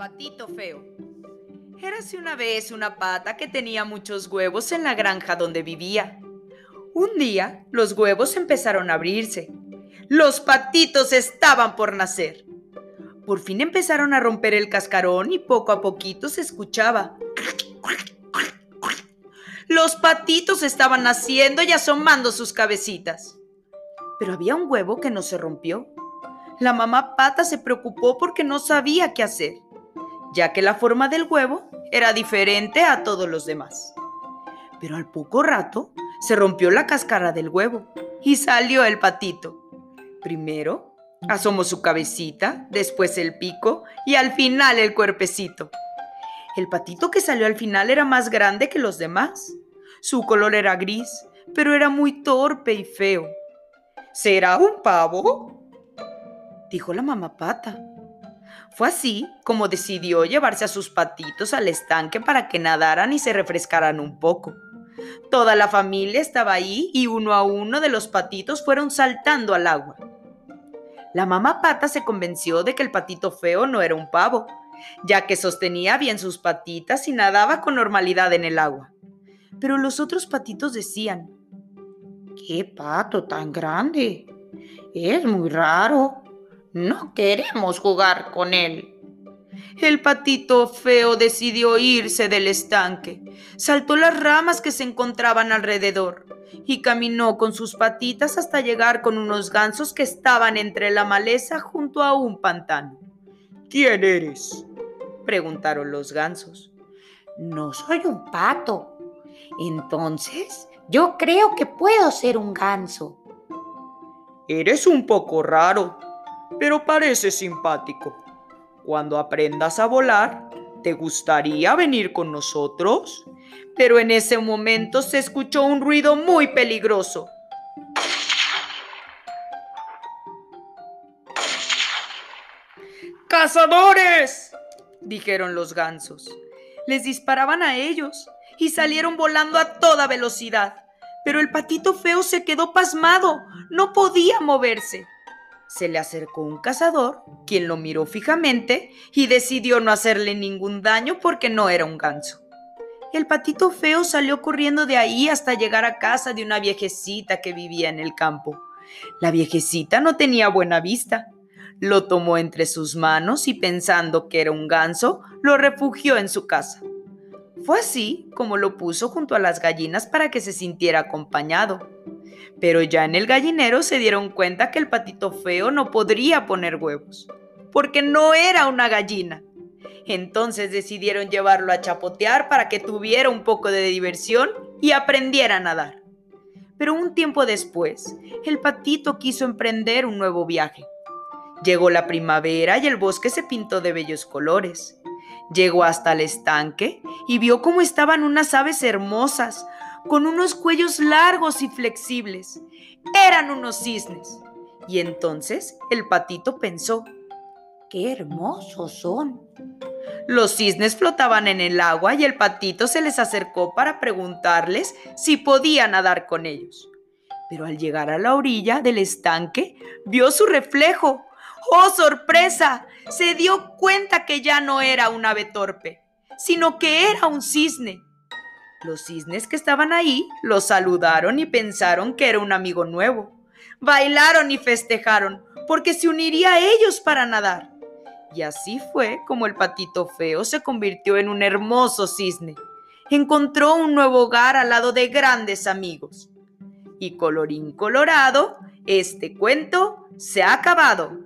patito feo. Érase una vez una pata que tenía muchos huevos en la granja donde vivía. Un día los huevos empezaron a abrirse. Los patitos estaban por nacer. Por fin empezaron a romper el cascarón y poco a poquito se escuchaba. Los patitos estaban naciendo y asomando sus cabecitas. Pero había un huevo que no se rompió. La mamá pata se preocupó porque no sabía qué hacer ya que la forma del huevo era diferente a todos los demás. Pero al poco rato se rompió la cáscara del huevo y salió el patito. Primero asomó su cabecita, después el pico y al final el cuerpecito. El patito que salió al final era más grande que los demás. Su color era gris, pero era muy torpe y feo. ¿Será un pavo? dijo la mamá pata. Fue así como decidió llevarse a sus patitos al estanque para que nadaran y se refrescaran un poco. Toda la familia estaba ahí y uno a uno de los patitos fueron saltando al agua. La mamá pata se convenció de que el patito feo no era un pavo, ya que sostenía bien sus patitas y nadaba con normalidad en el agua. Pero los otros patitos decían, ¡Qué pato tan grande! Es muy raro. No queremos jugar con él. El patito feo decidió irse del estanque. Saltó las ramas que se encontraban alrededor y caminó con sus patitas hasta llegar con unos gansos que estaban entre la maleza junto a un pantano. ¿Quién eres? preguntaron los gansos. No soy un pato. Entonces, yo creo que puedo ser un ganso. Eres un poco raro, pero parece simpático. Cuando aprendas a volar, ¿te gustaría venir con nosotros? Pero en ese momento se escuchó un ruido muy peligroso. ¡Cazadores! dijeron los gansos. Les disparaban a ellos y salieron volando a toda velocidad. Pero el patito feo se quedó pasmado, no podía moverse se le acercó un cazador, quien lo miró fijamente y decidió no hacerle ningún daño porque no era un ganso. El patito feo salió corriendo de ahí hasta llegar a casa de una viejecita que vivía en el campo. La viejecita no tenía buena vista. Lo tomó entre sus manos y pensando que era un ganso, lo refugió en su casa. Fue así como lo puso junto a las gallinas para que se sintiera acompañado. Pero ya en el gallinero se dieron cuenta que el patito feo no podría poner huevos, porque no era una gallina. Entonces decidieron llevarlo a chapotear para que tuviera un poco de diversión y aprendiera a nadar. Pero un tiempo después, el patito quiso emprender un nuevo viaje. Llegó la primavera y el bosque se pintó de bellos colores. Llegó hasta el estanque y vio cómo estaban unas aves hermosas, con unos cuellos largos y flexibles. Eran unos cisnes. Y entonces el patito pensó, ¡qué hermosos son! Los cisnes flotaban en el agua y el patito se les acercó para preguntarles si podía nadar con ellos. Pero al llegar a la orilla del estanque, vio su reflejo. ¡Oh, sorpresa! Se dio cuenta que ya no era un ave torpe, sino que era un cisne los cisnes que estaban ahí lo saludaron y pensaron que era un amigo nuevo. Bailaron y festejaron porque se uniría a ellos para nadar. Y así fue como el patito feo se convirtió en un hermoso cisne. Encontró un nuevo hogar al lado de grandes amigos. Y colorín colorado, este cuento se ha acabado.